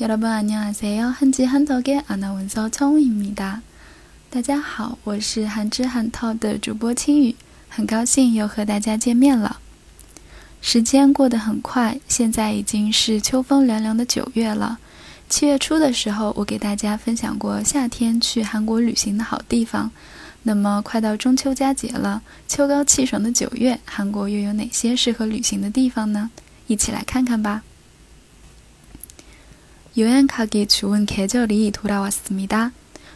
여러분 안녕하세요. 한지 한덕의 아나운서 청우입니다. 大家好，我是韩之韩套的主播青雨，很高兴又和大家见面了。时间过得很快，现在已经是秋风凉凉的九月了。七月初的时候，我给大家分享过夏天去韩国旅行的好地方。那么快到中秋佳节了，秋高气爽的九月，韩国又有哪些适合旅行的地方呢？一起来看看吧。 여행 가기 좋은 계절이 돌아왔습니다.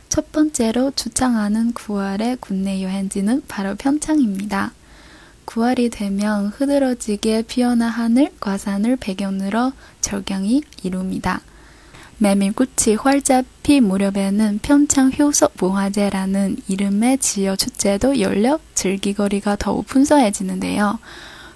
첫 번째로 추천하는 9월의 국내 여행지는 바로 평창입니다. 9월이 되면 흐드러지게 피어나 하늘, 과산을 배경으로 절경이 이룹니다. 메밀꽃이 활짝 피 무렵에는 평창 효석 문화제라는 이름의 지역 축제도 열려 즐기거리가 더욱 풍성해지는데요.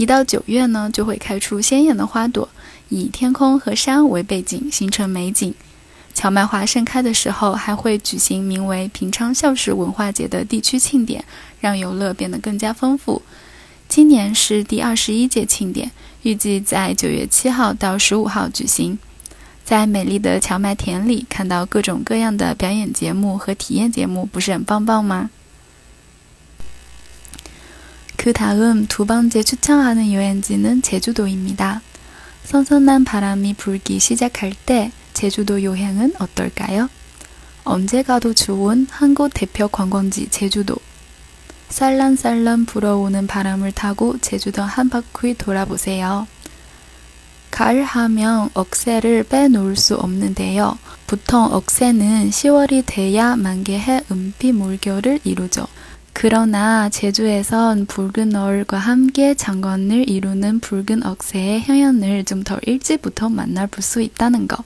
一到九月呢，就会开出鲜艳的花朵，以天空和山为背景，形成美景。荞麦花盛开的时候，还会举行名为“平昌孝氏文化节”的地区庆典，让游乐变得更加丰富。今年是第二十一届庆典，预计在九月七号到十五号举行。在美丽的荞麦田里，看到各种各样的表演节目和体验节目，不是很棒棒吗？ 그 다음 두 번째 추천하는 여행지는 제주도입니다. 선선한 바람이 불기 시작할 때 제주도 여행은 어떨까요? 언제 가도 좋은 한국 대표 관광지 제주도. 살랑살랑 불어오는 바람을 타고 제주도 한 바퀴 돌아보세요. 가을 하면 억새를 빼놓을 수 없는데요. 보통 억새는 10월이 돼야 만개해 은빛 물결을 이루죠. 그러나 제주에선 붉은 얼과 함께 장관을 이루는 붉은 억새의 형연을 좀 더 일찍부터 만나볼 수 있다는 것.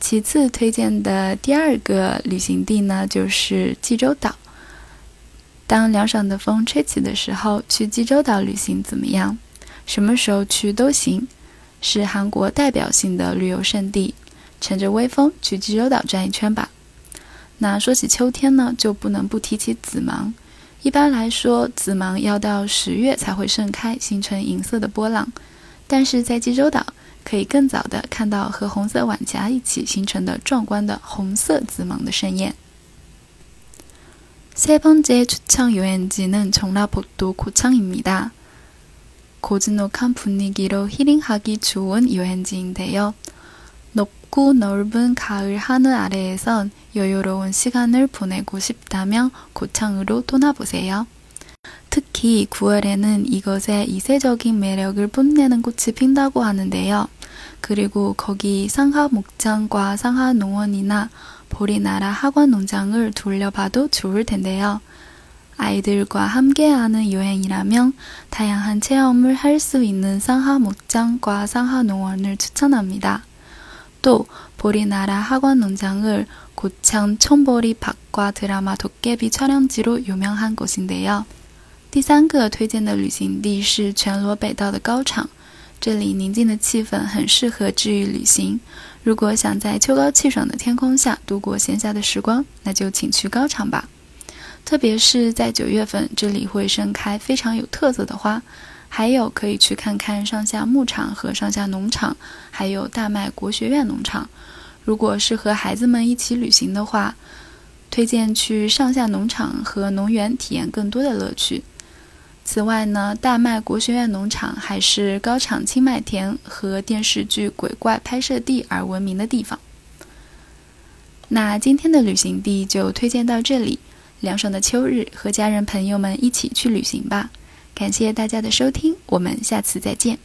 其次推荐的第二个旅行地呢，就是济州岛。当凉爽的风吹起的时候，去济州岛旅行怎么样？什么时候去都行，是韩国代表性的旅游胜地。乘着微风去济州岛转一圈吧。 那说起秋天呢，就不能不提起紫芒。一般来说，紫芒要到十月才会盛开，形成银色的波浪。但是在济州岛，可以更早的看到和红色晚霞一起形成的壮观的红色紫芒的盛宴。세번째추천여행지는전라북도고창입니다 고즈넉한 분위기로 힐링하기 좋은 여행지인데요. 높고 넓은 가을 하늘 아래에선 여유로운 시간을 보내고 싶다면 고창으로 떠나보세요. 특히 9월에는 이것의 이세적인 매력을 뽐내는 꽃이 핀다고 하는데요. 그리고 거기 상하 목장과 상하 농원이나 보리나라 학원 농장을 돌려봐도 좋을 텐데요. 아이들과 함께하는 여행이라면 다양한 체험을 할 수 있는 상하 목장과 상하 농원을 추천합니다. 또 보리나라 학원 농장을 고창 촌보리 박과 드라마 도깨비 촬영지로 유명한 곳인데요. 第三个推荐的旅行地是全罗北道的高场，这里宁静的气氛很适合治愈旅行。如果想在秋高气爽的天空下度过闲暇的时光，那就请去高场吧。特别是在九月份，这里会盛开非常有特色的花。 还有可以去看看上下牧场和上下农场，还有大麦国学院农场。如果是和孩子们一起旅行的话，推荐去上下农场和农园体验更多的乐趣。此外呢，大麦国学院农场还是高场青麦田和电视剧《鬼怪》拍摄地而闻名的地方。那今天的旅行地就推荐到这里，凉爽的秋日，和家人朋友们一起去旅行吧。感谢大家的收听，我们下次再见。